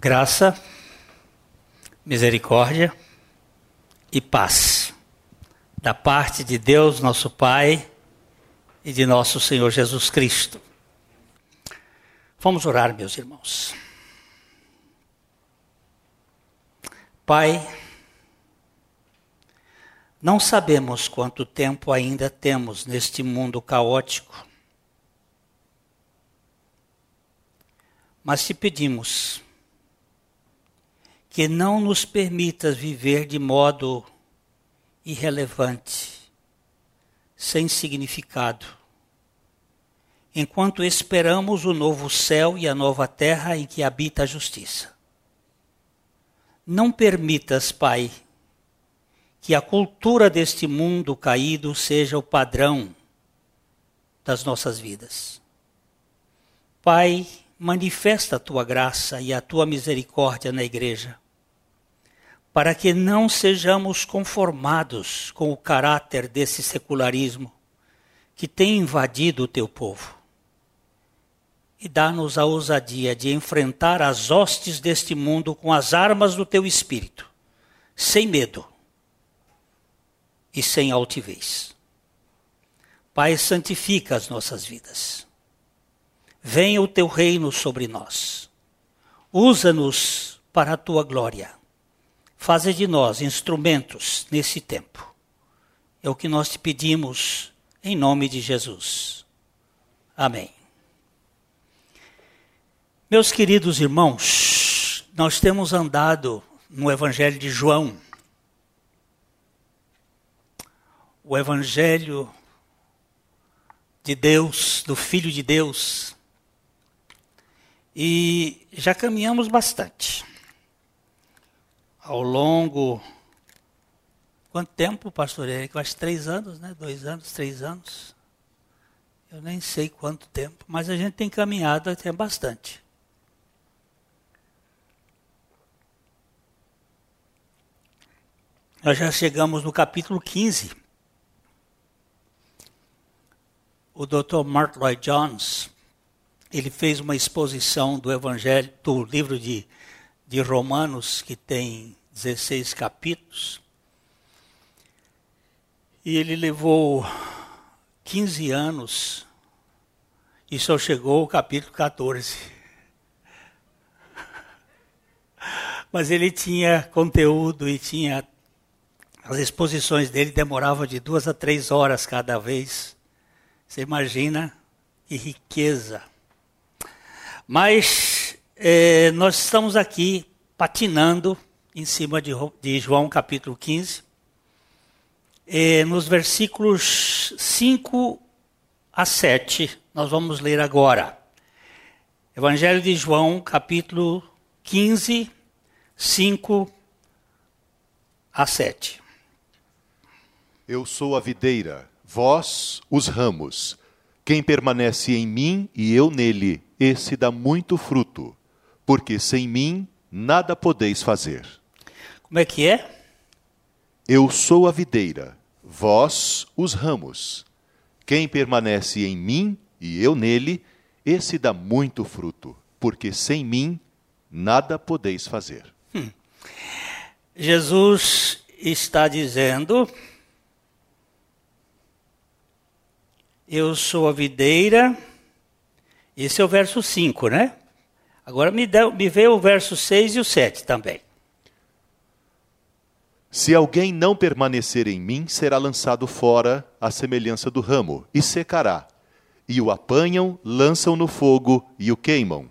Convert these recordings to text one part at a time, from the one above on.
Graça, misericórdia e paz da parte de Deus, nosso Pai, e de nosso Senhor Jesus Cristo. Vamos orar, meus irmãos. Pai, não sabemos quanto tempo ainda temos neste mundo caótico, mas te pedimos que não nos permitas viver de modo irrelevante, sem significado, enquanto esperamos o novo céu e a nova terra em que habita a justiça. Não permitas, Pai, que a cultura deste mundo caído seja o padrão das nossas vidas. Pai, manifesta a tua graça e a tua misericórdia na igreja para que não sejamos conformados com o caráter desse secularismo que tem invadido o teu povo. E dá-nos a ousadia de enfrentar as hostes deste mundo com as armas do teu espírito, sem medo e sem altivez. Pai, santifica as nossas vidas. Venha o teu reino sobre nós. Usa-nos para a tua glória Faze de nós instrumentos nesse tempo. É o que nós te pedimos em nome de Jesus. Amém. Meus queridos irmãos, nós temos andado no Evangelho de João. O Evangelho de Deus, do Filho de Deus. E já caminhamos bastante ao longo. Quanto tempo, pastor Eric? Acho três anos, né? Dois anos, três anos. Eu nem sei quanto tempo, mas a gente tem caminhado até bastante. Nós já chegamos no capítulo 15. O Dr. Mark Lloyd Jones, ele fez uma exposição do Evangelho, do livro de, de Romanos, que tem 16 capítulos. E ele levou 15 anos e só chegou ao capítulo 14. Mas ele tinha conteúdo e tinha. As exposições dele demoravam de duas a três horas cada vez. Você imagina que riqueza. Mas eh, nós estamos aqui patinando em cima de, de João capítulo 15, e nos versículos 5 a 7, nós vamos ler agora. Evangelho de João, capítulo 15, 5 a 7. Eu sou a videira, vós os ramos. Quem permanece em mim e eu nele, esse dá muito fruto, porque sem mim nada podeis fazer. Como é que é? Eu sou a videira, vós os ramos. Quem permanece em mim e eu nele, esse dá muito fruto, porque sem mim nada podeis fazer. Hum. Jesus está dizendo: Eu sou a videira. Esse é o verso 5, né? Agora me, dê, me vê o verso 6 e o 7 também. Se alguém não permanecer em mim, será lançado fora à semelhança do ramo, e secará. E o apanham, lançam no fogo e o queimam.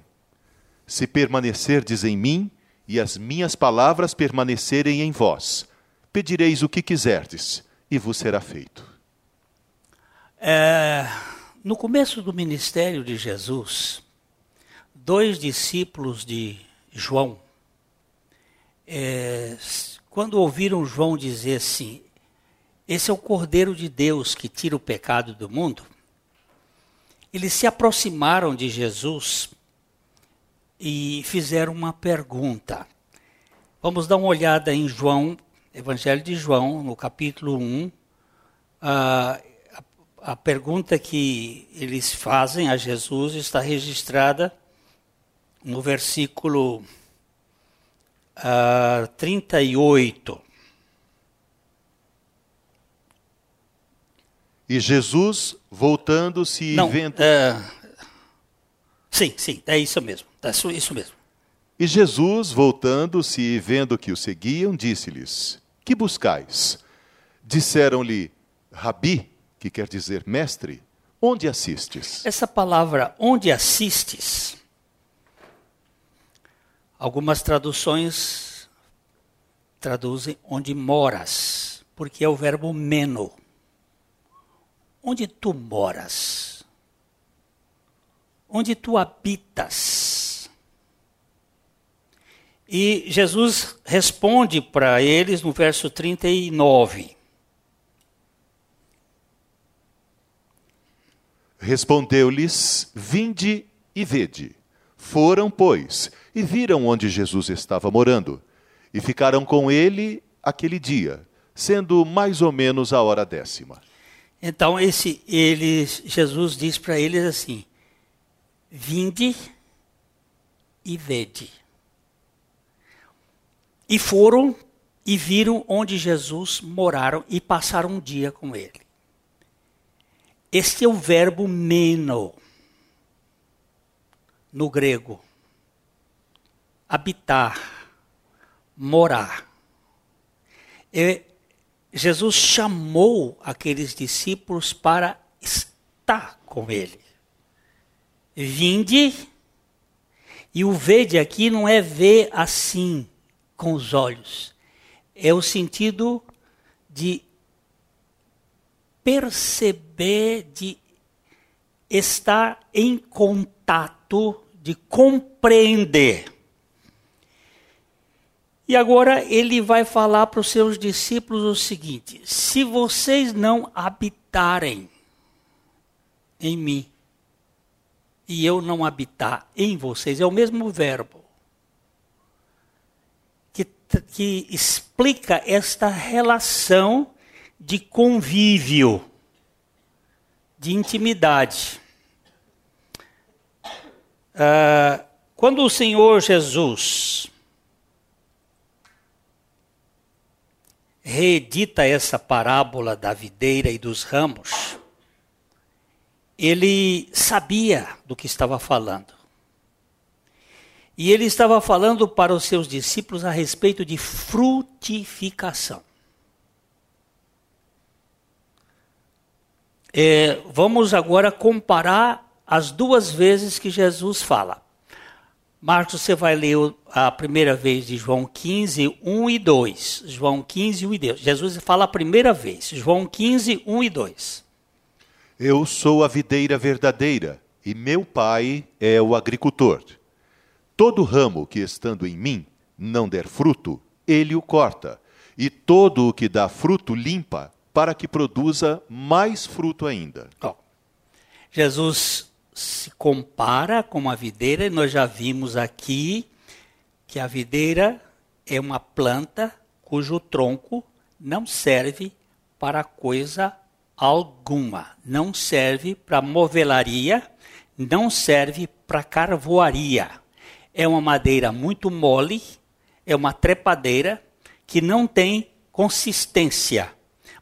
Se permanecerdes em mim, e as minhas palavras permanecerem em vós, pedireis o que quiserdes, e vos será feito. É, no começo do ministério de Jesus, dois discípulos de João é, quando ouviram João dizer assim: Esse é o Cordeiro de Deus que tira o pecado do mundo, eles se aproximaram de Jesus e fizeram uma pergunta. Vamos dar uma olhada em João, Evangelho de João, no capítulo 1. a, a pergunta que eles fazem a Jesus está registrada no versículo uh, 38. E Jesus, voltando-se e vendo. é, sim, sim, é isso mesmo. É isso- isso mesmo. E Jesus, voltando-se e vendo que o seguiam, disse-lhes: Que buscais? Disseram-lhe: Rabi, que quer dizer mestre, onde assistes? Essa palavra onde assistes, algumas traduções traduzem onde moras, porque é o verbo meno. Onde tu moras? Onde tu habitas? E Jesus responde para eles no verso 39. Respondeu-lhes: Vinde e vede. Foram, pois, e viram onde Jesus estava morando, e ficaram com ele aquele dia, sendo mais ou menos a hora décima. Então esse eles Jesus diz para eles assim: Vinde e vede. E foram e viram onde Jesus moraram e passaram um dia com ele. Este é o verbo meno no grego. Habitar, morar. É Jesus chamou aqueles discípulos para estar com ele. Vinde, e o vede aqui não é ver assim, com os olhos. É o sentido de perceber, de estar em contato, de compreender. E agora ele vai falar para os seus discípulos o seguinte: se vocês não habitarem em mim, e eu não habitar em vocês, é o mesmo verbo, que, que explica esta relação de convívio, de intimidade. Ah, quando o Senhor Jesus reedita essa parábola da videira e dos ramos, ele sabia do que estava falando. E ele estava falando para os seus discípulos a respeito de frutificação. É, vamos agora comparar as duas vezes que Jesus fala. Marcos, você vai ler a primeira vez de João 15, 1 e 2. João 15, 1 e 2. Jesus fala a primeira vez. João 15, 1 e 2. Eu sou a videira verdadeira, e meu pai é o agricultor. Todo ramo que estando em mim não der fruto, ele o corta, e todo o que dá fruto limpa, para que produza mais fruto ainda. Ó, Jesus se compara com a videira, e nós já vimos aqui que a videira é uma planta cujo tronco não serve para coisa alguma. Não serve para movelaria, não serve para carvoaria. É uma madeira muito mole, é uma trepadeira que não tem consistência.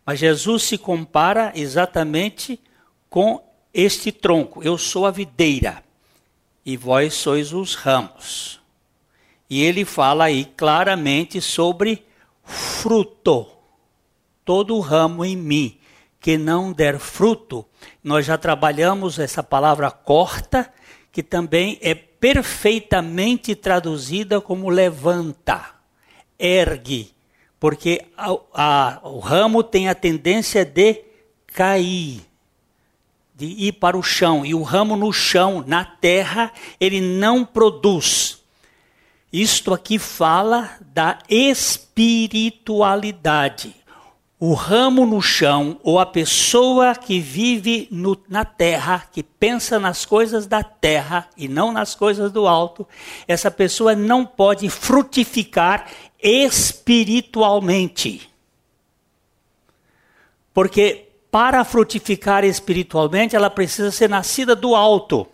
Mas Jesus se compara exatamente com este tronco. Eu sou a videira e vós sois os ramos. E ele fala aí claramente sobre fruto. Todo ramo em mim que não der fruto, nós já trabalhamos essa palavra corta, que também é perfeitamente traduzida como levanta, ergue, porque a, a, o ramo tem a tendência de cair, de ir para o chão, e o ramo no chão, na terra, ele não produz. Isto aqui fala da espiritualidade. O ramo no chão, ou a pessoa que vive no, na terra, que pensa nas coisas da terra e não nas coisas do alto, essa pessoa não pode frutificar espiritualmente. Porque para frutificar espiritualmente, ela precisa ser nascida do alto.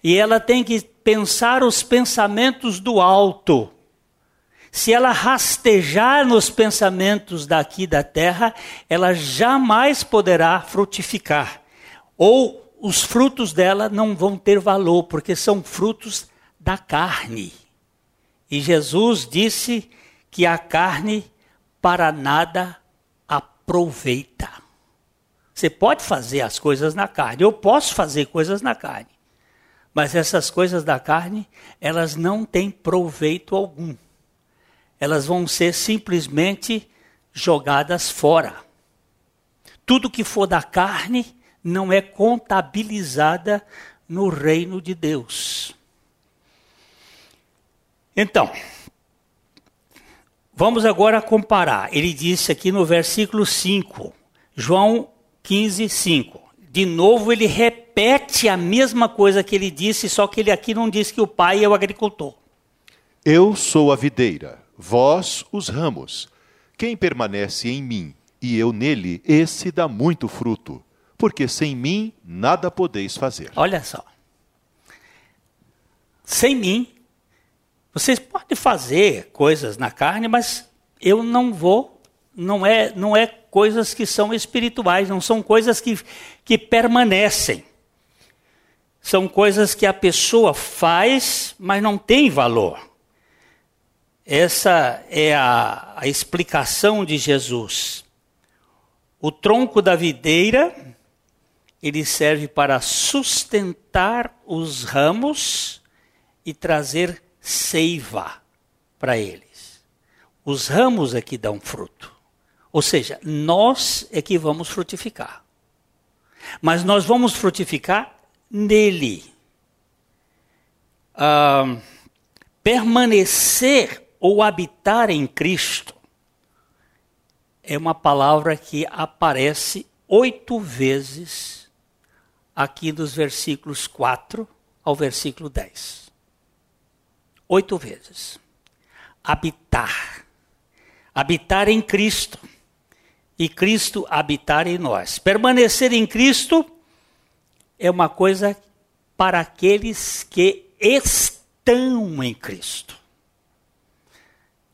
E ela tem que pensar os pensamentos do alto. se ela rastejar nos pensamentos daqui da terra, ela jamais poderá frutificar. Ou os frutos dela não vão ter valor, porque são frutos da carne. E Jesus disse que a carne para nada aproveita. Você pode fazer as coisas na carne, eu posso fazer coisas na carne. Mas essas coisas da carne, elas não têm proveito algum. Elas vão ser simplesmente jogadas fora. Tudo que for da carne não é contabilizada no reino de Deus. Então, vamos agora comparar. Ele disse aqui no versículo 5, João 15, 5. De novo, ele repete a mesma coisa que ele disse, só que ele aqui não disse que o pai é o agricultor. Eu sou a videira, vós os ramos. Quem permanece em mim e eu nele, esse dá muito fruto, porque sem mim nada podeis fazer. Olha só. Sem mim, vocês podem fazer coisas na carne, mas eu não vou, não é, não é coisas que são espirituais, não são coisas que, que permanecem. São coisas que a pessoa faz, mas não tem valor. Essa é a, a explicação de Jesus. O tronco da videira, ele serve para sustentar os ramos e trazer seiva para eles. Os ramos é que dão fruto. Ou seja, nós é que vamos frutificar. Mas nós vamos frutificar nele. Ah, permanecer ou habitar em Cristo é uma palavra que aparece oito vezes aqui nos versículos 4 ao versículo 10. Oito vezes. Habitar. Habitar em Cristo. E Cristo habitar em nós. Permanecer em Cristo é uma coisa para aqueles que estão em Cristo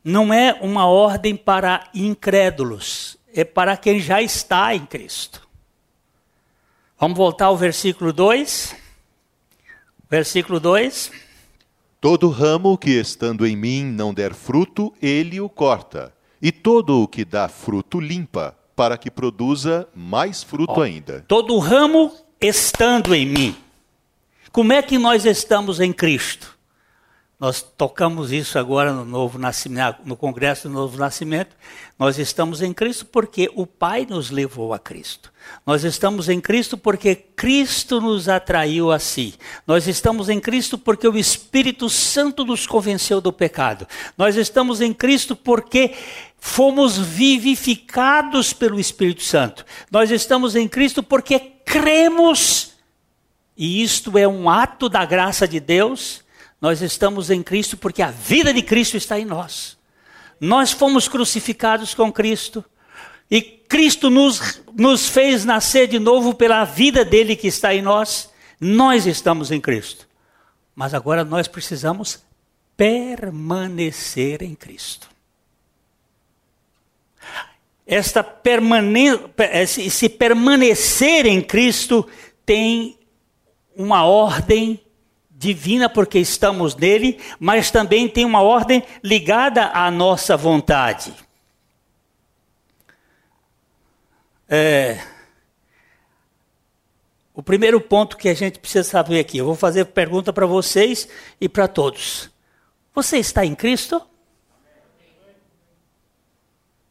não é uma ordem para incrédulos, é para quem já está em Cristo. Vamos voltar ao versículo 2. Versículo 2. Todo ramo que estando em mim não der fruto, ele o corta. E todo o que dá fruto limpa, para que produza mais fruto Ó, ainda. Todo ramo estando em mim. Como é que nós estamos em Cristo? Nós tocamos isso agora no novo nascimento, no congresso do Novo Nascimento. Nós estamos em Cristo porque o Pai nos levou a Cristo. Nós estamos em Cristo porque Cristo nos atraiu a si. Nós estamos em Cristo porque o Espírito Santo nos convenceu do pecado. Nós estamos em Cristo porque fomos vivificados pelo Espírito Santo. Nós estamos em Cristo porque cremos, e isto é um ato da graça de Deus nós estamos em Cristo porque a vida de Cristo está em nós. Nós fomos crucificados com Cristo. E Cristo nos, nos fez nascer de novo pela vida dele que está em nós. Nós estamos em Cristo. Mas agora nós precisamos permanecer em Cristo. Esta permane esse permanecer em Cristo tem uma ordem divina porque estamos nele, mas também tem uma ordem ligada à nossa vontade. É, o primeiro ponto que a gente precisa saber aqui, eu vou fazer pergunta para vocês e para todos. Você está em Cristo?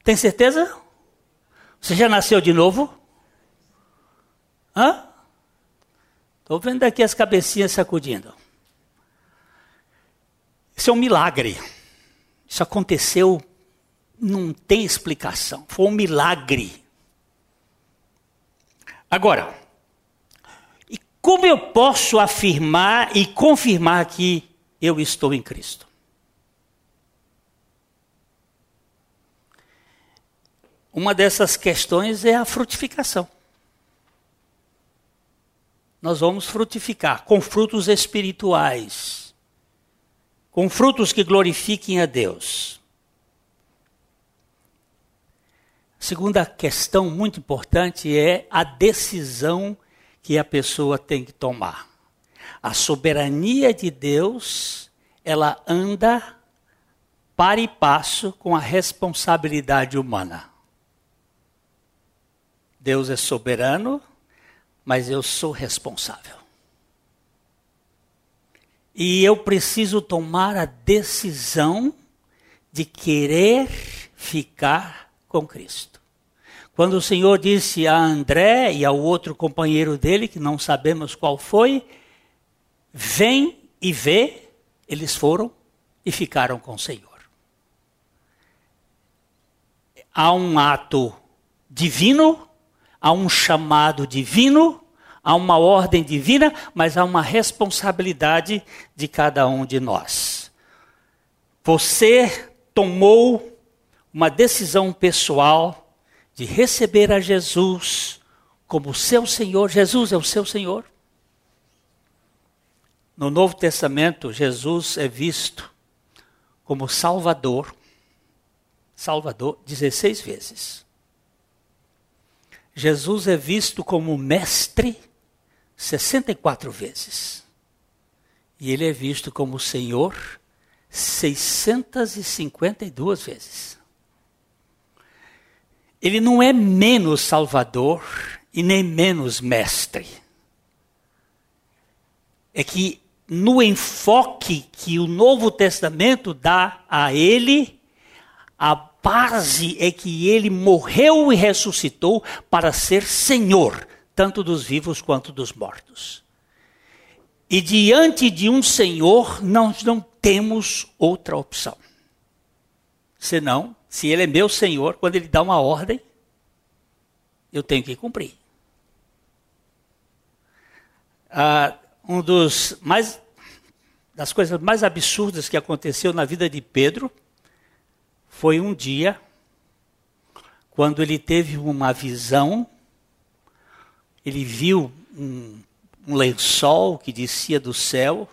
Tem certeza? Você já nasceu de novo? Hã? Estou vendo aqui as cabecinhas sacudindo. Isso é um milagre. Isso aconteceu, não tem explicação. Foi um milagre. Agora, como eu posso afirmar e confirmar que eu estou em Cristo? Uma dessas questões é a frutificação. Nós vamos frutificar com frutos espirituais, com frutos que glorifiquem a Deus. A segunda questão muito importante é a decisão que a pessoa tem que tomar. A soberania de Deus, ela anda para e passo com a responsabilidade humana. Deus é soberano, mas eu sou responsável. E eu preciso tomar a decisão de querer ficar com Cristo. Quando o Senhor disse a André e ao outro companheiro dele, que não sabemos qual foi, vem e vê, eles foram e ficaram com o Senhor. Há um ato divino, há um chamado divino, há uma ordem divina, mas há uma responsabilidade de cada um de nós. Você tomou uma decisão pessoal de receber a Jesus como seu Senhor. Jesus é o seu Senhor. No Novo Testamento, Jesus é visto como Salvador. Salvador 16 vezes. Jesus é visto como mestre 64 vezes. E ele é visto como Senhor 652 vezes. Ele não é menos Salvador e nem menos mestre. É que no enfoque que o Novo Testamento dá a ele, a base é que ele morreu e ressuscitou para ser Senhor tanto dos vivos quanto dos mortos. E diante de um Senhor, nós não temos outra opção. Senão, se Ele é meu Senhor, quando Ele dá uma ordem, eu tenho que cumprir. Ah, um dos mais das coisas mais absurdas que aconteceu na vida de Pedro foi um dia quando ele teve uma visão ele viu um, um lençol que descia do céu,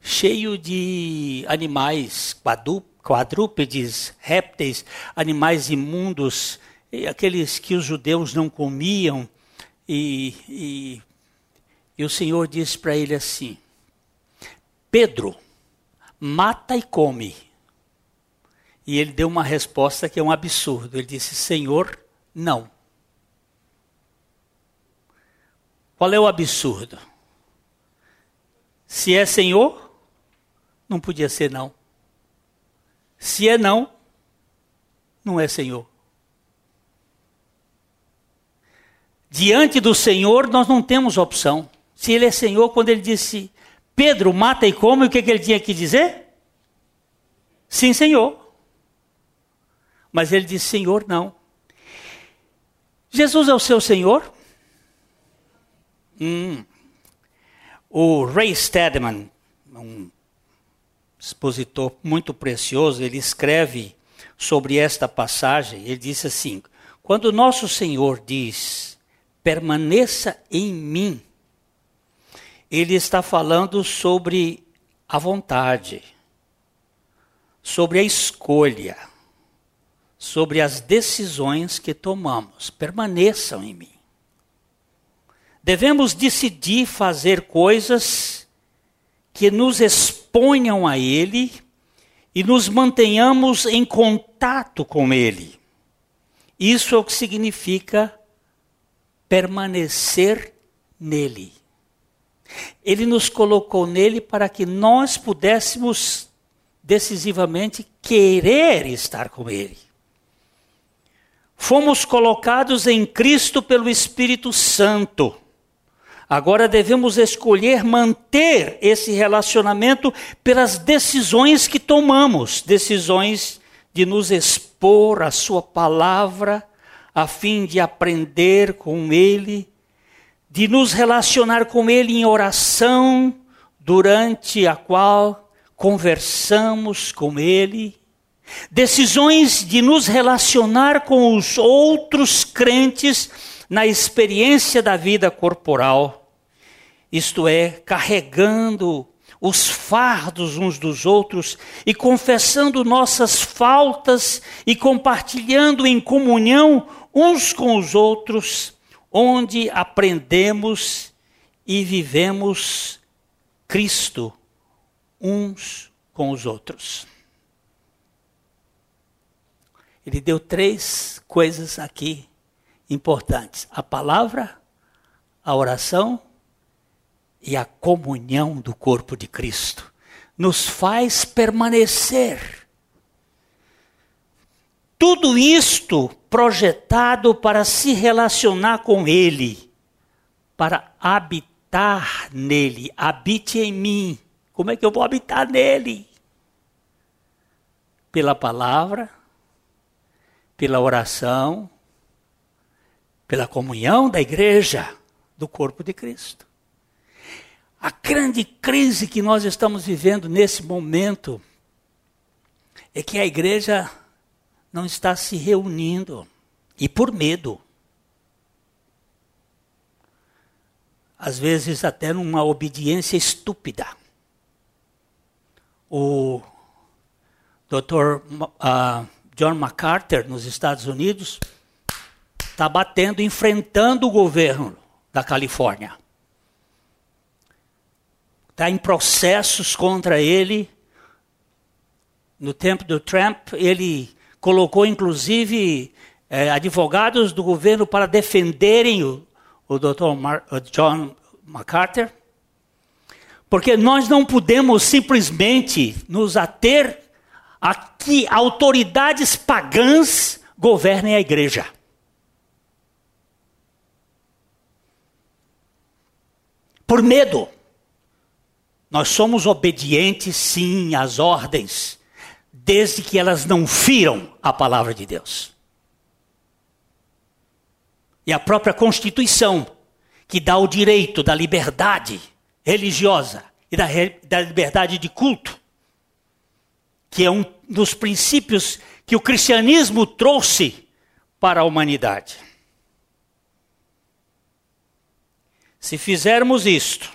cheio de animais quadrúpedes, répteis, animais imundos, aqueles que os judeus não comiam. E, e, e o Senhor disse para ele assim: Pedro, mata e come. E ele deu uma resposta que é um absurdo. Ele disse: Senhor, não. Qual é o absurdo? Se é Senhor, não podia ser não. Se é não, não é Senhor. Diante do Senhor, nós não temos opção. Se Ele é Senhor, quando Ele disse, Pedro, mata e come, o que, que ele tinha que dizer? Sim, Senhor. Mas ele disse, Senhor, não. Jesus é o seu Senhor? Hum. O Ray Stedman, um expositor muito precioso, ele escreve sobre esta passagem. Ele disse assim: Quando nosso Senhor diz, permaneça em mim, ele está falando sobre a vontade, sobre a escolha, sobre as decisões que tomamos. Permaneçam em mim. Devemos decidir fazer coisas que nos exponham a Ele e nos mantenhamos em contato com Ele. Isso é o que significa permanecer nele. Ele nos colocou nele para que nós pudéssemos decisivamente querer estar com Ele. Fomos colocados em Cristo pelo Espírito Santo. Agora devemos escolher manter esse relacionamento pelas decisões que tomamos, decisões de nos expor à Sua palavra, a fim de aprender com Ele, de nos relacionar com Ele em oração, durante a qual conversamos com Ele, decisões de nos relacionar com os outros crentes na experiência da vida corporal, isto é, carregando os fardos uns dos outros e confessando nossas faltas e compartilhando em comunhão uns com os outros, onde aprendemos e vivemos Cristo uns com os outros. Ele deu três coisas aqui importantes: a palavra, a oração e a comunhão do corpo de Cristo. Nos faz permanecer. Tudo isto projetado para se relacionar com Ele, para habitar nele. Habite em mim. Como é que eu vou habitar nele? Pela palavra, pela oração, pela comunhão da igreja, do corpo de Cristo. A grande crise que nós estamos vivendo nesse momento é que a igreja não está se reunindo e por medo. Às vezes até numa obediência estúpida. O Dr. Uh, John MacArthur, nos Estados Unidos, está batendo, enfrentando o governo da Califórnia. Está em processos contra ele. No tempo do Trump, ele colocou inclusive eh, advogados do governo para defenderem o, o Dr. Mar, John MacArthur. Porque nós não podemos simplesmente nos ater a que autoridades pagãs governem a igreja. Por medo. Nós somos obedientes, sim, às ordens, desde que elas não firam a palavra de Deus. E a própria Constituição, que dá o direito da liberdade religiosa e da, da liberdade de culto, que é um dos princípios que o cristianismo trouxe para a humanidade. Se fizermos isto,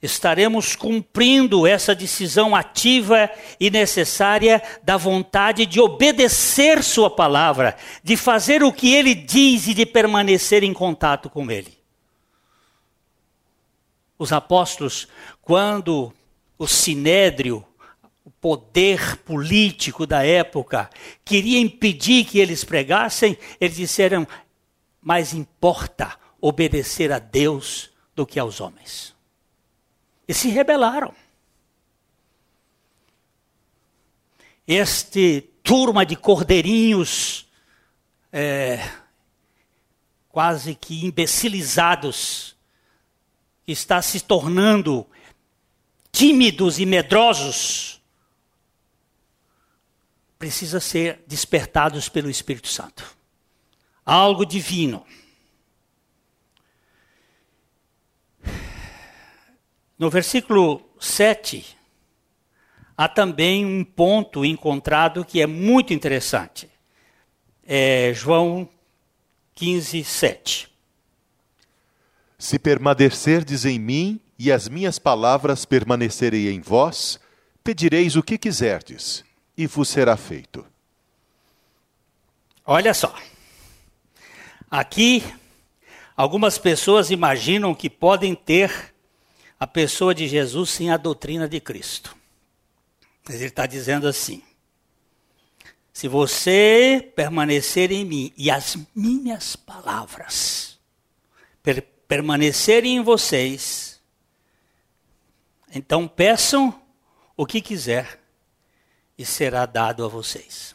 estaremos cumprindo essa decisão ativa e necessária da vontade de obedecer Sua palavra, de fazer o que Ele diz e de permanecer em contato com Ele. Os apóstolos, quando o sinédrio, poder político da época, queria impedir que eles pregassem, eles disseram: mais importa obedecer a Deus do que aos homens. E se rebelaram. Este turma de cordeirinhos, é, quase que imbecilizados, está se tornando tímidos e medrosos, precisa ser despertados pelo Espírito Santo. Algo divino. No versículo 7, há também um ponto encontrado que é muito interessante. É João 15, 7. Se permanecerdes em mim e as minhas palavras permanecerem em vós, pedireis o que quiserdes, e vos será feito. Olha só. Aqui, algumas pessoas imaginam que podem ter a pessoa de Jesus sem a doutrina de Cristo. Mas ele está dizendo assim: se você permanecer em mim e as minhas palavras per permanecerem em vocês, então peçam o que quiser e será dado a vocês.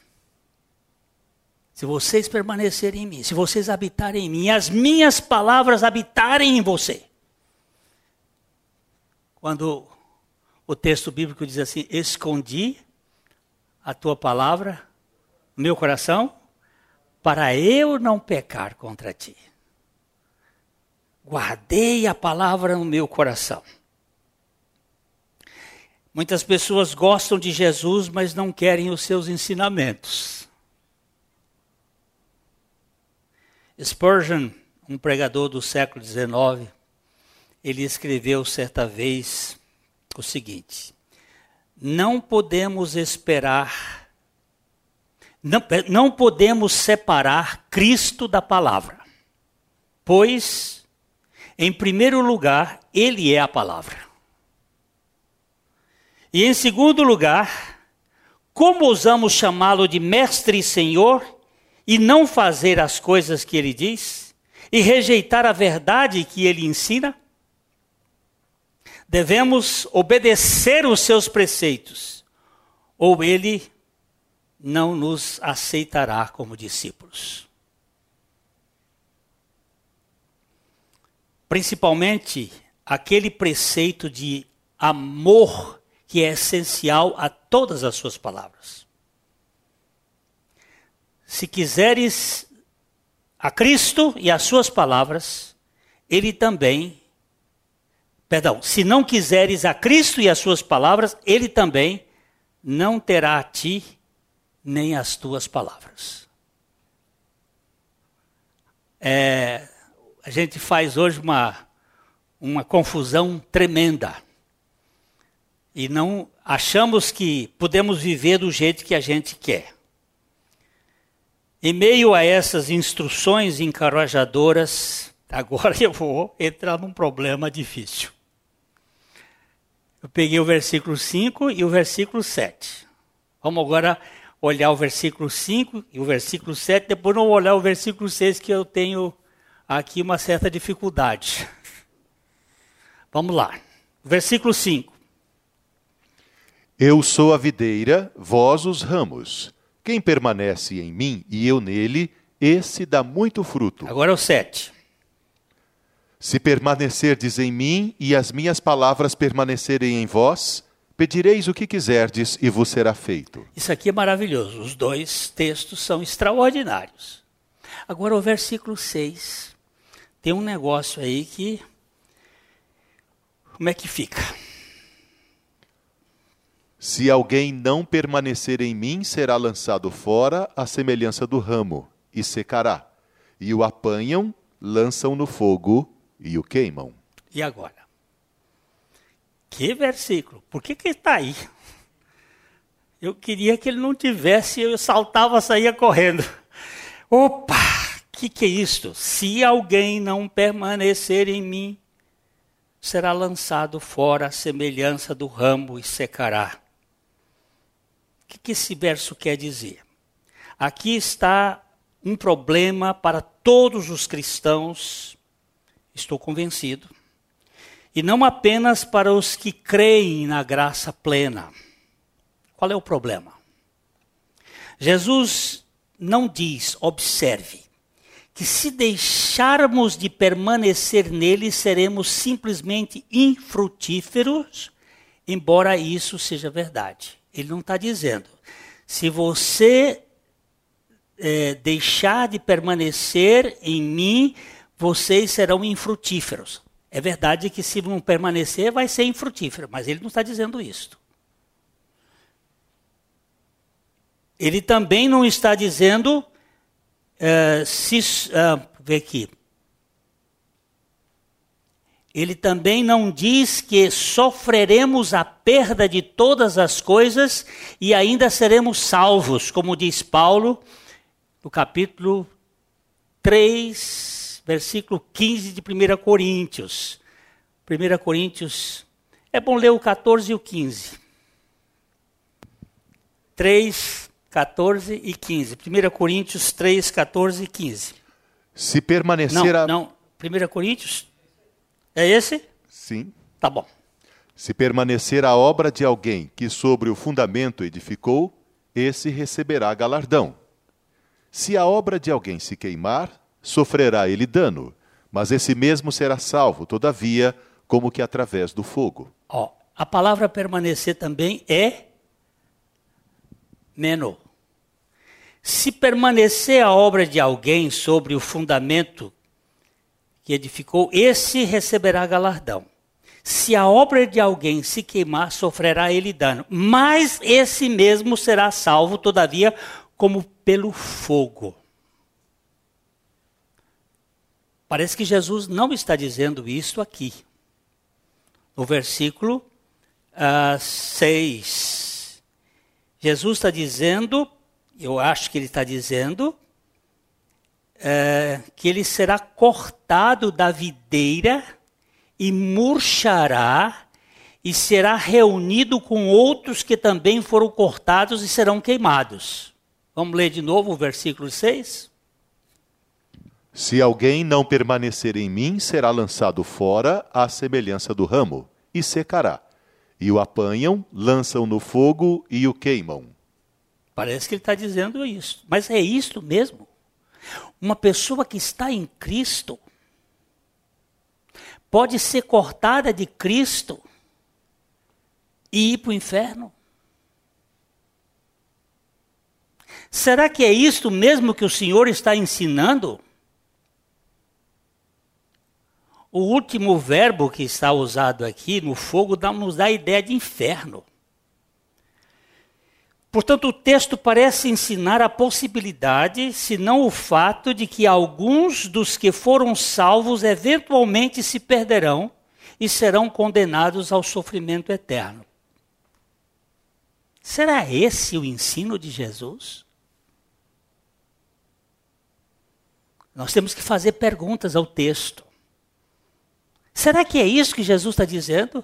Se vocês permanecerem em mim, se vocês habitarem em mim, e as minhas palavras habitarem em você, quando o texto bíblico diz assim: Escondi a tua palavra no meu coração, para eu não pecar contra ti. Guardei a palavra no meu coração. Muitas pessoas gostam de Jesus, mas não querem os seus ensinamentos. Spurgeon, um pregador do século XIX, ele escreveu certa vez o seguinte: Não podemos esperar, não, não podemos separar Cristo da palavra, pois, em primeiro lugar, ele é a palavra. E em segundo lugar, como ousamos chamá-lo de mestre e senhor e não fazer as coisas que ele diz? E rejeitar a verdade que ele ensina? devemos obedecer os seus preceitos, ou ele não nos aceitará como discípulos. Principalmente aquele preceito de amor que é essencial a todas as suas palavras. Se quiseres a Cristo e as suas palavras, ele também Perdão, se não quiseres a Cristo e as suas palavras, ele também não terá a ti nem as tuas palavras. É, a gente faz hoje uma, uma confusão tremenda. E não achamos que podemos viver do jeito que a gente quer. Em meio a essas instruções encorajadoras, agora eu vou entrar num problema difícil. Eu peguei o versículo 5 e o versículo 7. Vamos agora olhar o versículo 5 e o versículo 7, depois vamos olhar o versículo 6 que eu tenho aqui uma certa dificuldade. Vamos lá. Versículo 5. Eu sou a videira, vós os ramos. Quem permanece em mim e eu nele, esse dá muito fruto. Agora é o 7. Se permanecerdes em mim e as minhas palavras permanecerem em vós, pedireis o que quiserdes e vos será feito. Isso aqui é maravilhoso. Os dois textos são extraordinários. Agora, o versículo 6 tem um negócio aí que. Como é que fica? Se alguém não permanecer em mim, será lançado fora à semelhança do ramo, e secará. E o apanham, lançam no fogo e o queimam. E agora? Que versículo? Por que que está aí? Eu queria que ele não tivesse, eu saltava, saía correndo. Opa, que que é isto? Se alguém não permanecer em mim, será lançado fora a semelhança do ramo e secará. Que, que esse verso quer dizer? Aqui está um problema para todos os cristãos estou convencido. E não apenas para os que creem na graça plena. Qual é o problema? Jesus não diz, observe, que se deixarmos de permanecer nele, seremos simplesmente infrutíferos, embora isso seja verdade. Ele não está dizendo, se você é, deixar de permanecer em mim, vocês serão infrutíferos. É verdade que se não permanecer, vai ser infrutífero, mas ele não está dizendo isto. Ele também não está dizendo, uh, se, uh, aqui, ele também não diz que sofreremos a perda de todas as coisas e ainda seremos salvos, como diz Paulo no capítulo 3, versículo 15 de 1 Coríntios. 1 Coríntios, é bom ler o 14 e o 15. 3, 14 e 15. 1 Coríntios 3, 14 e 15. Se permanecer não, a... Não, 1 Coríntios, é esse? Sim. Tá bom. Se permanecer a obra de alguém que sobre o fundamento edificou, esse receberá galardão. Se a obra de alguém se queimar, sofrerá ele dano, mas esse mesmo será salvo, todavia, como que através do fogo. Ó, a palavra permanecer também é meno. Se permanecer a obra de alguém sobre o fundamento que edificou, esse receberá galardão. Se a obra de alguém se queimar, sofrerá ele dano. Mas esse mesmo será salvo, todavia, como pelo fogo. Parece que Jesus não está dizendo isto aqui. no versículo uh, 6. Jesus está dizendo, eu acho que ele está dizendo, uh, que ele será cortado da videira e murchará e será reunido com outros que também foram cortados e serão queimados. Vamos ler de novo o versículo 6? Se alguém não permanecer em mim, será lançado fora à semelhança do ramo, e secará. E o apanham, lançam no fogo e o queimam. Parece que ele está dizendo isso. Mas é isto mesmo. Uma pessoa que está em Cristo pode ser cortada de Cristo e ir para o inferno. Será que é isto mesmo que o Senhor está ensinando? O último verbo que está usado aqui, no fogo, nos dá a ideia de inferno. Portanto, o texto parece ensinar a possibilidade, se não o fato, de que alguns dos que foram salvos eventualmente se perderão e serão condenados ao sofrimento eterno. Será esse o ensino de Jesus? Nós temos que fazer perguntas ao texto. Será que é isso que Jesus está dizendo?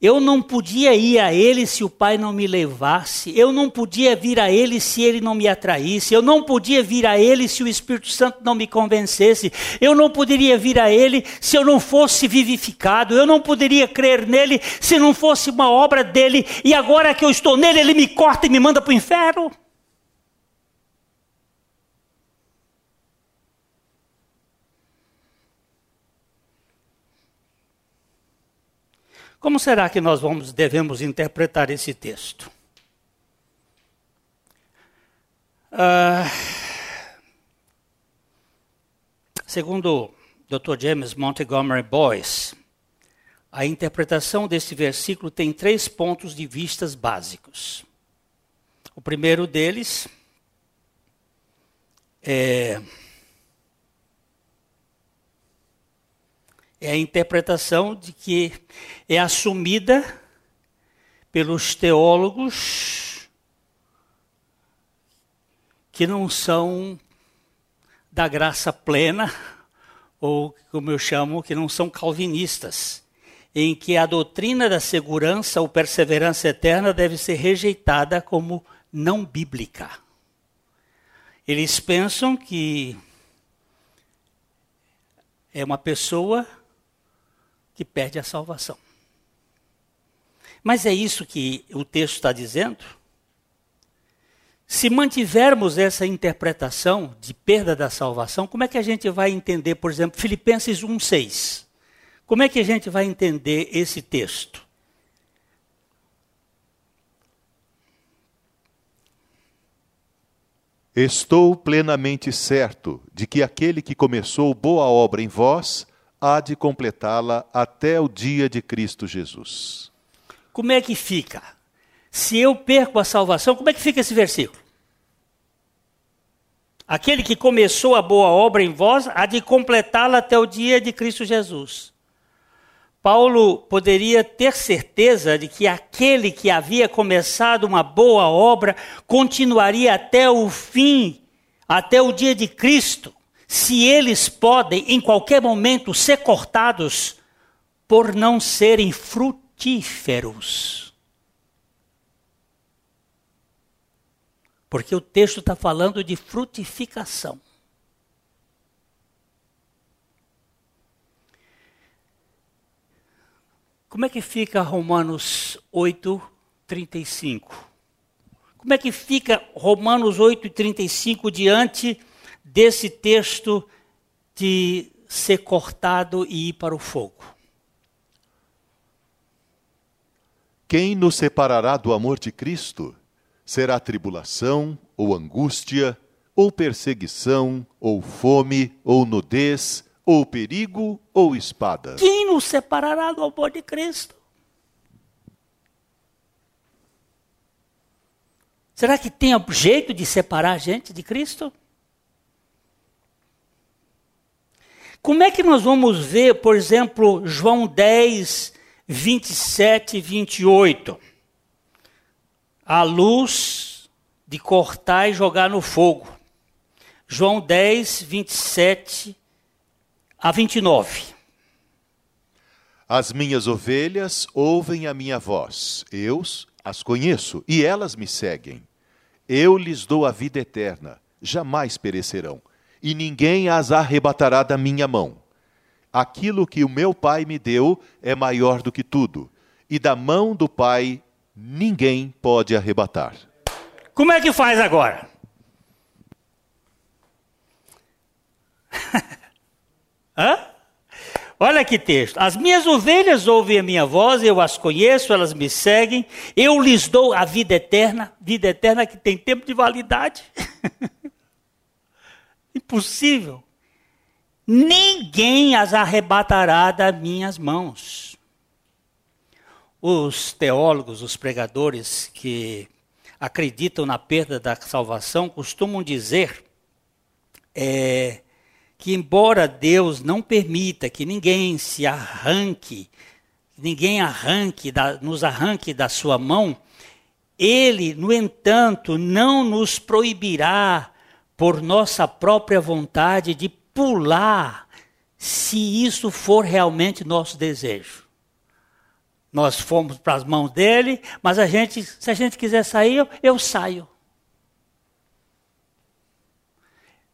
Eu não podia ir a Ele se o Pai não me levasse. Eu não podia vir a Ele se Ele não me atraísse. Eu não podia vir a Ele se o Espírito Santo não me convencesse. Eu não poderia vir a Ele se eu não fosse vivificado. Eu não poderia crer nele se não fosse uma obra dele. E agora que eu estou nele, Ele me corta e me manda para o inferno. Como será que nós vamos, devemos interpretar esse texto? Uh, segundo Dr. James Montgomery Boyce, a interpretação desse versículo tem três pontos de vistas básicos. O primeiro deles é é a interpretação de que é assumida pelos teólogos que não são da graça plena, ou como eu chamo, que não são calvinistas, em que a doutrina da segurança ou perseverança eterna deve ser rejeitada como não bíblica. Eles pensam que é uma pessoa que perde a salvação. Mas é isso que o texto está dizendo? Se mantivermos essa interpretação de perda da salvação, como é que a gente vai entender, por exemplo, Filipenses 1,6? Como é que a gente vai entender esse texto? Estou plenamente certo de que aquele que começou boa obra em vós há de completá-la até o dia de Cristo Jesus. Como é que fica? Se eu perco a salvação, como é que fica esse versículo? Aquele que começou a boa obra em vós há de completá-la até o dia de Cristo Jesus. Paulo poderia ter certeza de que aquele que havia começado uma boa obra continuaria até o fim, até o dia de Cristo se eles podem em qualquer momento ser cortados por não serem frutíferos. Porque o texto está falando de frutificação. Como é que fica Romanos 8, 35? Como é que fica Romanos 8, 35 diante desse texto de ser cortado e ir para o fogo. Quem nos separará do amor de Cristo? Será tribulação, ou angústia, ou perseguição, ou fome, ou nudez, ou perigo, ou espada? Quem nos separará do amor de Cristo? Será que tem jeito de separar a gente de Cristo? Como é que nós vamos ver, por exemplo, João 10, 27 e 28. A luz de cortar e jogar no fogo. João 10, 27 a 29. As minhas ovelhas ouvem a minha voz, eu as conheço e elas me seguem. Eu lhes dou a vida eterna, jamais perecerão, e ninguém as arrebatará da minha mão. Aquilo que o meu Pai me deu é maior do que tudo, e da mão do Pai ninguém pode arrebatar. Como é que faz agora? Hã? Olha que texto. As minhas ovelhas ouvem a minha voz, eu as conheço, elas me seguem, eu lhes dou a vida eterna, vida eterna que tem tempo de validade. Impossível. Ninguém as arrebatará das minhas mãos. Os teólogos, os pregadores que acreditam na perda da salvação costumam dizer é, que embora Deus não permita que ninguém se arranque, ninguém arranque da, nos arranque da sua mão, ele, no entanto, não nos proibirá por nossa própria vontade de pular, se isso for realmente nosso desejo. Nós fomos para as mãos dele, mas a gente, se a gente quiser sair, eu, saio.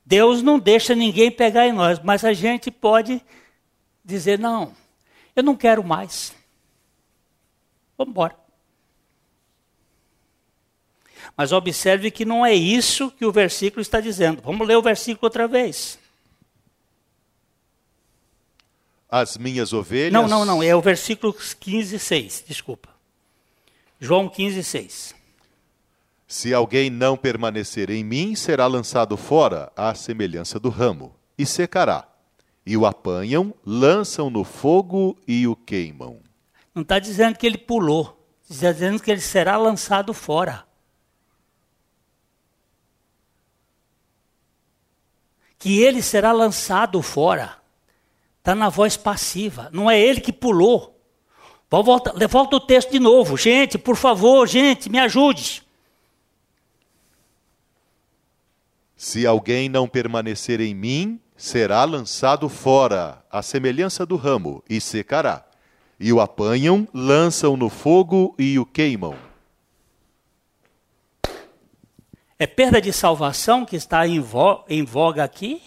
Deus não deixa ninguém pegar em nós, mas a gente pode dizer: não, eu não quero mais. Vamos embora. Mas observe que não é isso que o versículo está dizendo. Vamos ler o versículo outra vez. As minhas ovelhas. Não, não, não. É o versículo 15, 6. Desculpa. João 15, 6. Se alguém não permanecer em mim, será lançado fora à semelhança do ramo, e secará. E o apanham, lançam no fogo e o queimam. Não está dizendo que ele pulou, está dizendo que ele será lançado fora. Que ele será lançado fora. Está na voz passiva, não é ele que pulou. Volta, volta o texto de novo. Gente, por favor, gente, me ajude. Se alguém não permanecer em mim, será lançado fora, à semelhança do ramo, e secará. E o apanham, lançam no fogo e o queimam. É perda de salvação que está em voga aqui?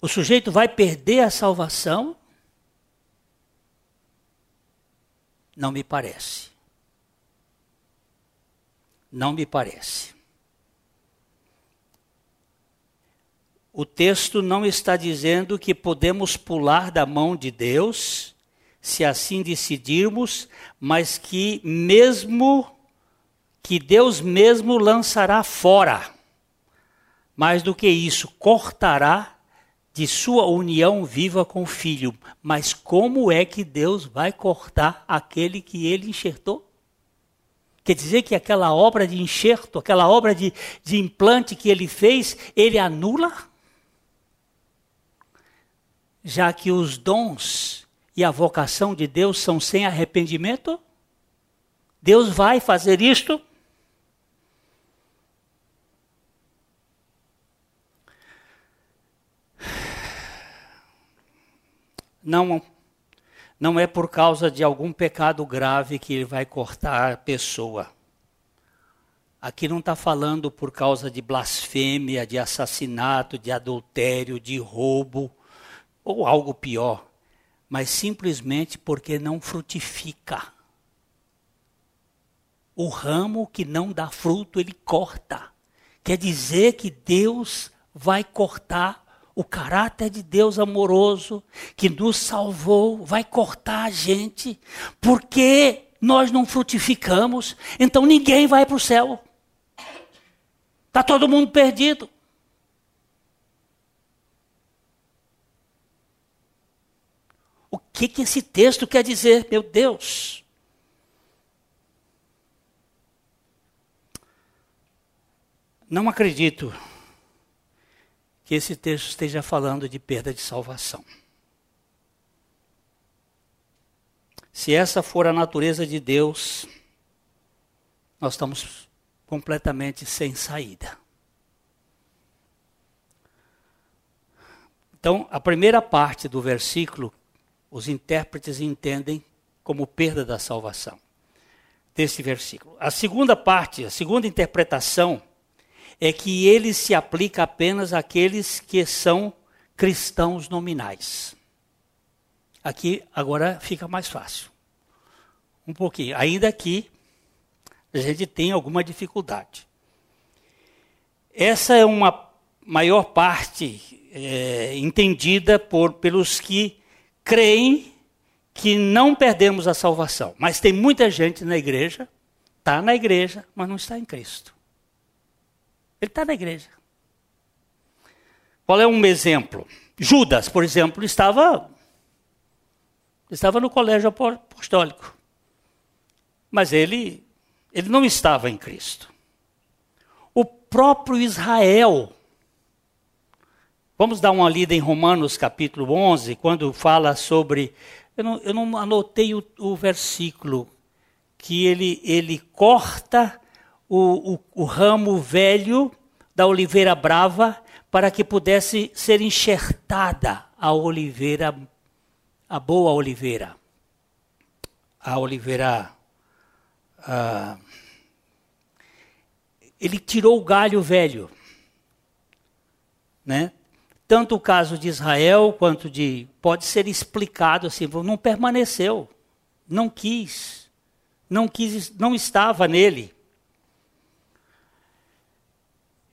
O sujeito vai perder a salvação? Não me parece. Não me parece. o texto não está dizendo que podemos pular da mão de Deus, se assim decidirmos, mas que mesmo que Deus mesmo lançará fora. Mais do que isso, cortará de sua união viva com o filho. Mas como é que Deus vai cortar aquele que ele enxertou? Quer dizer que aquela obra de enxerto, aquela obra de, de implante que ele fez, ele anula? já que os dons e a vocação de Deus são sem arrependimento? Deus vai fazer isto? Não, não é por causa de algum pecado grave que ele vai cortar a pessoa. Aqui não está falando por causa de blasfêmia, de assassinato, de adultério, de roubo ou algo pior, mas simplesmente porque não frutifica. O ramo que não dá fruto, ele corta. Quer dizer que Deus vai cortar o caráter de Deus amoroso, que nos salvou, vai cortar a gente, porque nós não frutificamos, então ninguém vai para o céu. Está todo mundo perdido. O que, que esse texto quer dizer, meu Deus? Não acredito que esse texto esteja falando de perda de salvação. Se essa for a natureza de Deus, nós estamos completamente sem saída. Então, a primeira parte do versículo, os intérpretes entendem como perda da salvação. Desse versículo. A segunda parte, a segunda interpretação, é que ele se aplica apenas àqueles que são cristãos nominais. Aqui agora fica mais fácil. Um pouquinho. Ainda que a gente tem alguma dificuldade. Essa é uma maior parte é, entendida por, pelos que creem que não perdemos a salvação. Mas tem muita gente na igreja, está na igreja, mas não está em Cristo. Ele está na igreja. Qual é um exemplo? Judas, por exemplo, estava estava no colégio apostólico. Mas ele ele não estava em Cristo. O próprio Israel Vamos dar uma lida em Romanos capítulo 11, quando fala sobre. Eu não, eu não anotei o, o, versículo, que ele, ele corta o, o, o ramo velho da oliveira brava para que pudesse ser enxertada a oliveira, a boa oliveira. A oliveira. Ah, ele tirou o galho velho. Né? Tanto o caso de Israel quanto de. Pode ser explicado assim, não permaneceu, não quis, não quis, não estava nele.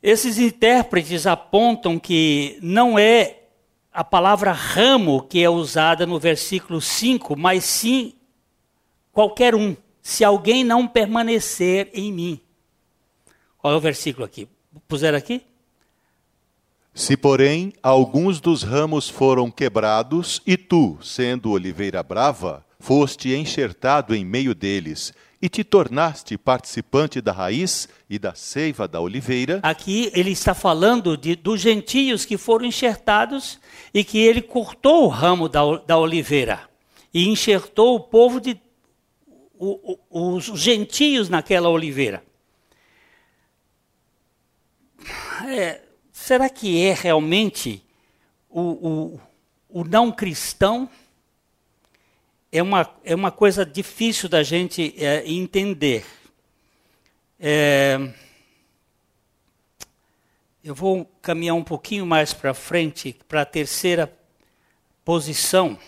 Esses intérpretes apontam que não é a palavra ramo que é usada no versículo 5, mas sim qualquer um. Se alguém não permanecer em mim. Qual é o versículo aqui? Puseram aqui? Se, porém, alguns dos ramos foram quebrados, e tu, sendo oliveira brava, foste enxertado em meio deles, e te tornaste participante da raiz e da seiva da oliveira. Aqui ele está falando de, dos gentios que foram enxertados e que ele cortou o ramo da, da oliveira e enxertou o povo de o, o, os gentios naquela oliveira. É, será que é realmente o, o, o não cristão? É uma, é uma coisa difícil da gente é, entender. É, eu vou caminhar um pouquinho mais para frente, para a terceira posição,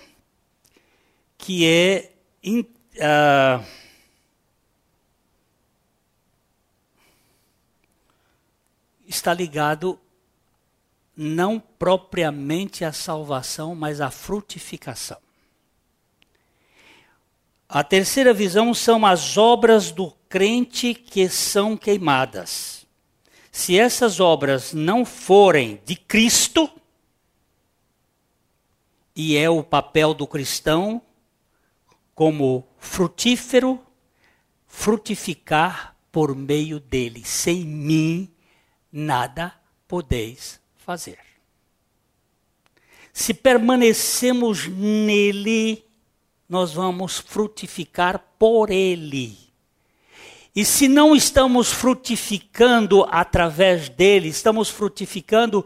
que é. In, uh, está ligado não propriamente a salvação, mas a frutificação. A terceira visão são as obras do crente que são queimadas. Se essas obras não forem de Cristo, e é o papel do cristão como frutífero, frutificar por meio dele. Sem mim, nada podeis fazer. Se permanecemos nele, nós vamos frutificar por ele. E se não estamos frutificando através dele, estamos frutificando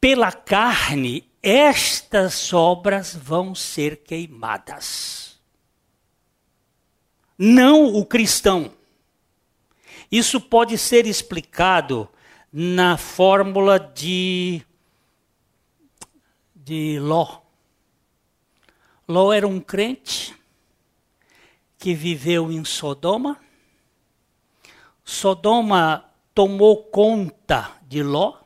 pela carne, estas obras vão ser queimadas. Não o cristão. Isso pode ser explicado na fórmula de, de Ló. Ló era um crente que viveu em Sodoma. Sodoma tomou conta de Ló.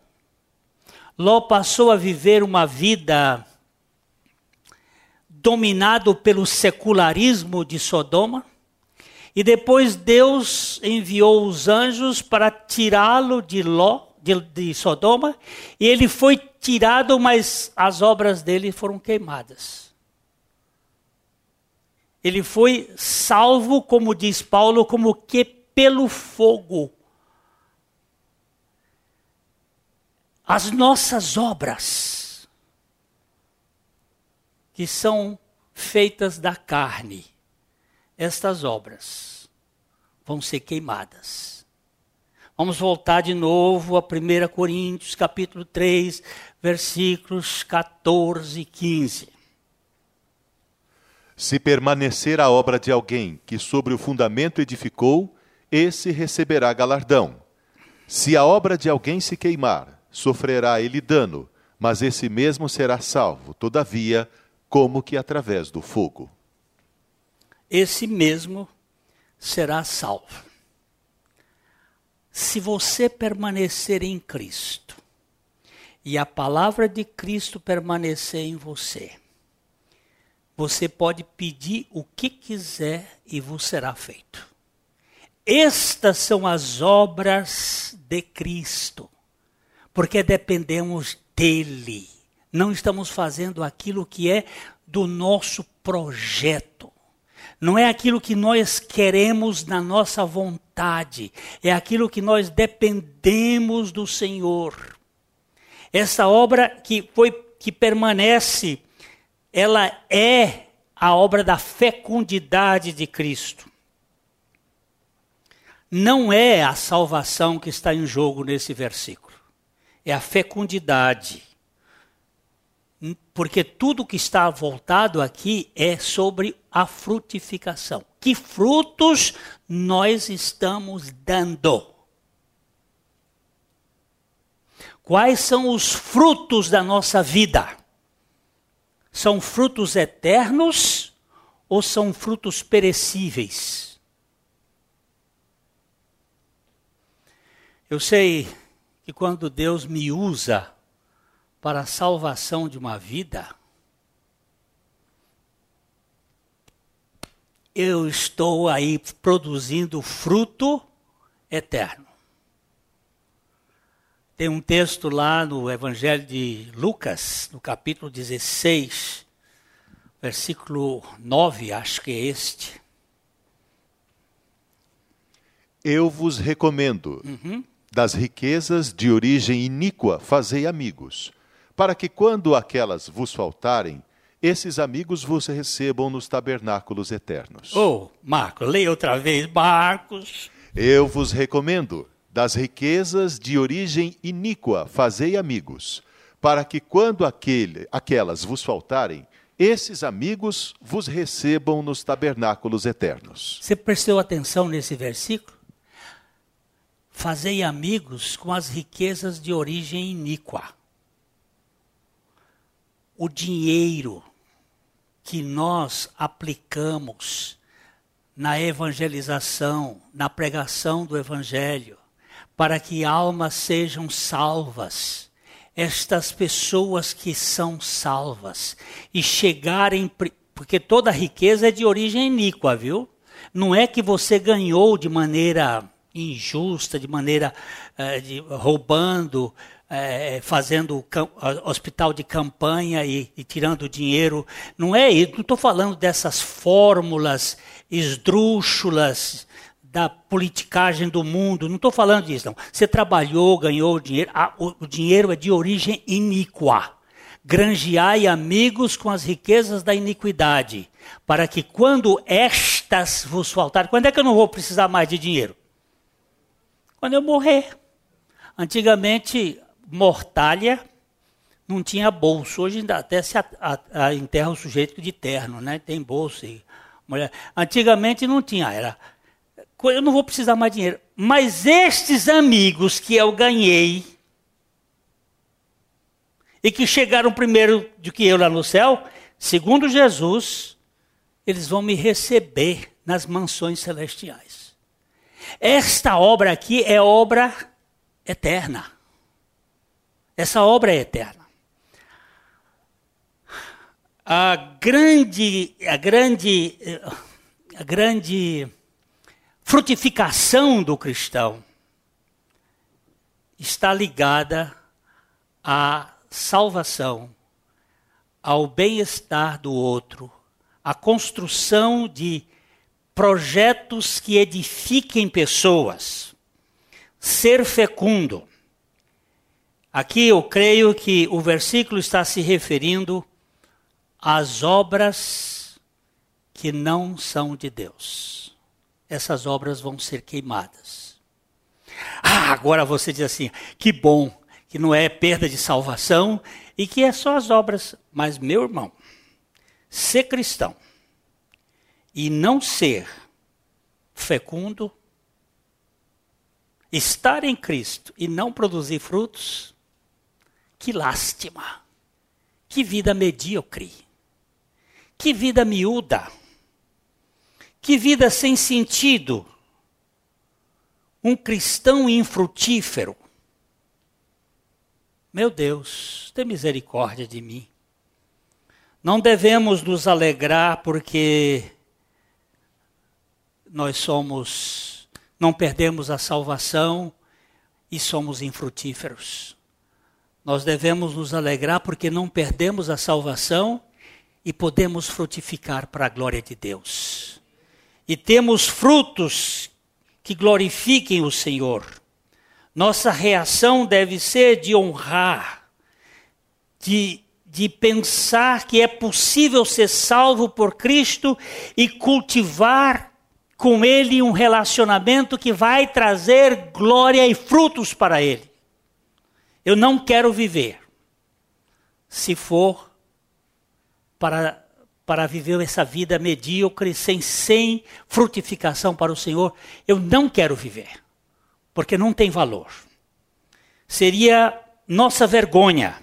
Ló passou a viver uma vida dominado pelo secularismo de Sodoma. E depois Deus enviou os anjos para tirá-lo de Ló, de, de, Sodoma, e ele foi tirado, mas as obras dele foram queimadas. Ele foi salvo, como diz Paulo, como que pelo fogo. As nossas obras, que são feitas da carne, estas obras vão ser queimadas. Vamos voltar de novo a 1 Coríntios, capítulo 3, versículos 14 e 15. Se permanecer a obra de alguém que sobre o fundamento edificou, esse receberá galardão. Se a obra de alguém se queimar, sofrerá ele dano, mas esse mesmo será salvo, todavia, como que através do fogo. Esse mesmo será salvo. Se você permanecer em Cristo e a palavra de Cristo permanecer em você, você pode pedir o que quiser e vos será feito. Estas são as obras de Cristo, porque dependemos dele. Não estamos fazendo aquilo que é do nosso projeto. Não é aquilo que nós queremos na nossa vontade, é aquilo que nós dependemos do Senhor. Essa obra que foi que permanece, ela é a obra da fecundidade de Cristo. Não é a salvação que está em jogo nesse versículo. É a fecundidade. Porque tudo que está voltado aqui é sobre a frutificação. Que frutos nós estamos dando? Quais são os frutos da nossa vida? São frutos eternos ou são frutos perecíveis? Eu sei que quando Deus me usa para a salvação de uma vida, eu estou aí produzindo fruto eterno. Tem um texto lá no Evangelho de Lucas, no capítulo 16, versículo 9, acho que é este. Eu vos recomendo, uhum. das riquezas de origem iníqua, fazei amigos, para que quando aquelas vos faltarem, esses amigos vos recebam nos tabernáculos eternos. Oh, Marcos, leia outra vez, Marcos. Eu vos recomendo, das riquezas de origem iníqua fazei amigos, para que quando aquele, aquelas vos faltarem, esses amigos vos recebam nos tabernáculos eternos. Você prestou atenção nesse versículo? Fazei amigos com as riquezas de origem iníqua. O dinheiro que nós aplicamos na evangelização, na pregação do evangelho, para que almas sejam salvas. Estas pessoas que são salvas e chegarem, porque toda riqueza é de origem iníqua, viu? Não é que você ganhou de maneira injusta, de maneira eh, de, roubando, eh, fazendo hospital de campanha e, e tirando dinheiro. Não é isso. Não estou falando dessas fórmulas esdrúxulas da politicagem do mundo. Não estou falando disso, não. Você trabalhou, ganhou dinheiro. Ah, o, o dinheiro é de origem iníqua. Granjeai amigos com as riquezas da iniquidade, para que quando estas vos faltarem, quando é que eu não vou precisar mais de dinheiro? Quando eu morrer. Antigamente, mortalha não tinha bolso. Hoje ainda até se a, a, a enterra o sujeito de terno, né? Tem bolso. E mulher. Antigamente não tinha, era eu não vou precisar mais dinheiro. Mas estes amigos que eu ganhei, e que chegaram primeiro do que eu lá no céu, segundo Jesus, eles vão me receber nas mansões celestiais. Esta obra aqui é obra eterna. Essa obra é eterna. A grande, a grande, a grande frutificação do cristão está ligada à salvação, ao bem-estar do outro, à construção de projetos que edifiquem pessoas, ser fecundo. Aqui eu creio que o versículo está se referindo às obras que não são de Deus. Essas obras vão ser queimadas. Ah, agora você diz assim: que bom, que não é perda de salvação e que é só as obras. Mas, meu irmão, ser cristão e não ser fecundo, estar em Cristo e não produzir frutos, que lástima, que vida medíocre, que vida miúda, que vida sem sentido. Um cristão infrutífero. Meu Deus, tem misericórdia de mim. Não devemos nos alegrar porque nós somos, não perdemos a salvação e somos infrutíferos. Nós devemos nos alegrar porque não perdemos a salvação e podemos frutificar para a glória de Deus. E temos frutos que glorifiquem o Senhor. Nossa reação deve ser de honrar, de, de pensar que é possível ser salvo por Cristo e cultivar com Ele um relacionamento que vai trazer glória e frutos para Ele. Eu não quero viver se for para, para viver essa vida medíocre, sem, sem frutificação para o Senhor. Eu não quero viver, porque não tem valor. Seria nossa vergonha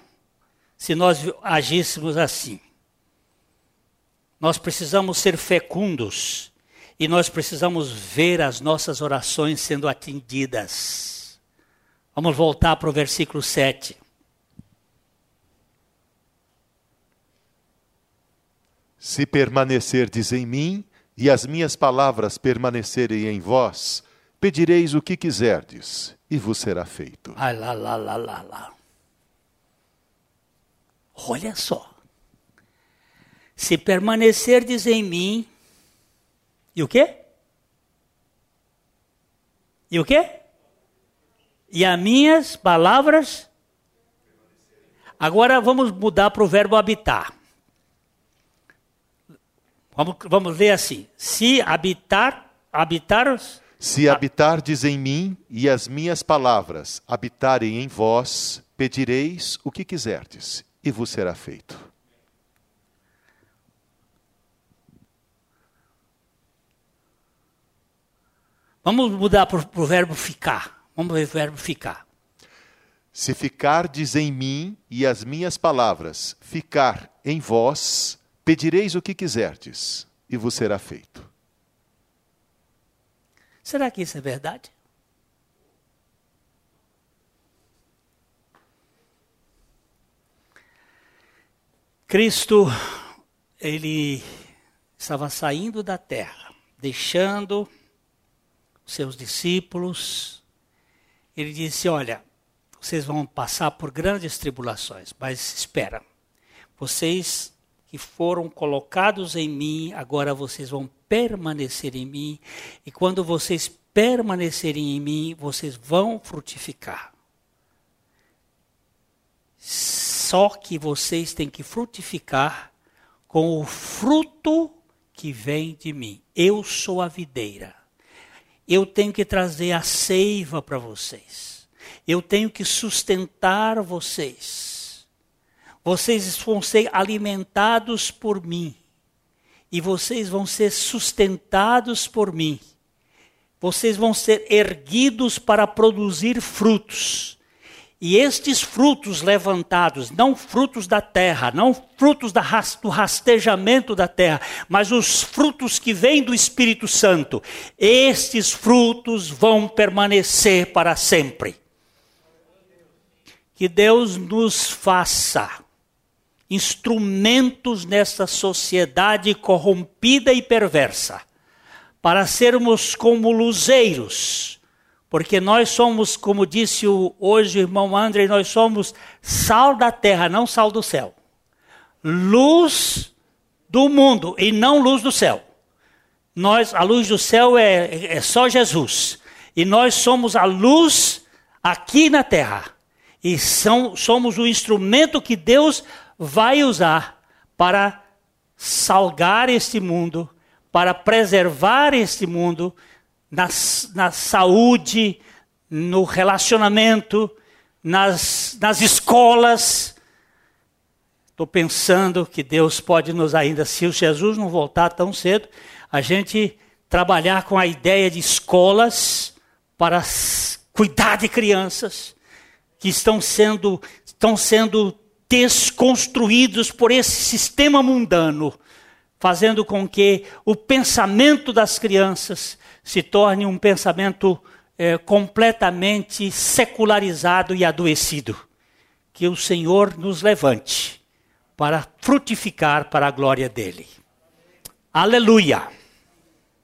se nós agíssemos assim. Nós precisamos ser fecundos e nós precisamos ver as nossas orações sendo atendidas. Vamos voltar para o versículo 7. Se permanecerdes em mim e as minhas palavras permanecerem em vós, pedireis o que quiserdes e vos será feito. Ai, lá, lá, lá, lá, lá. Olha só. Se permanecerdes em mim e o quê? E o quê? E as minhas palavras. Agora vamos mudar para o verbo habitar. Vamos, vamos ler assim: se habitar, habitar. Se habitardes em mim e as minhas palavras habitarem em vós, pedireis o que quiserdes, e vos será feito. Vamos mudar para o verbo ficar. Vamos ver o verbo ficar. Se ficardes em mim e as minhas palavras ficar em vós, pedireis o que quiserdes, e vos será feito. Será que isso é verdade? Cristo, ele estava saindo da terra, deixando seus discípulos. Ele disse: Olha, vocês vão passar por grandes tribulações, mas espera, vocês que foram colocados em mim, agora vocês vão permanecer em mim, e quando vocês permanecerem em mim, vocês vão frutificar. Só que vocês têm que frutificar com o fruto que vem de mim. Eu sou a videira eu tenho que trazer a seiva para vocês. Eu tenho que sustentar vocês. Vocês vão ser alimentados por mim. E vocês vão ser sustentados por mim. Vocês vão ser erguidos para produzir frutos. E estes frutos levantados, não frutos da terra, não frutos do rastejamento da terra, mas os frutos que vêm do Espírito Santo, estes frutos vão permanecer para sempre. Que Deus nos faça instrumentos nessa sociedade corrompida e perversa, para sermos como luzeiros porque nós somos, como disse hoje o irmão André, nós somos sal da terra, não sal do céu. Luz do mundo e não luz do céu. Nós, a luz do céu é, é só Jesus. E nós somos a luz aqui na terra. E são, somos o instrumento que Deus vai usar para salgar este mundo, para preservar este mundo na, na saúde, no relacionamento, nas, nas escolas. Estou pensando que Deus pode nos ainda, se o Jesus não voltar tão cedo, a gente trabalhar com a ideia de escolas para cuidar de crianças que estão sendo, estão sendo desconstruídos por esse sistema mundano, fazendo com que o pensamento das crianças se torne um pensamento é, completamente secularizado e adoecido. Que o Senhor nos levante para frutificar para a glória dele. Aleluia!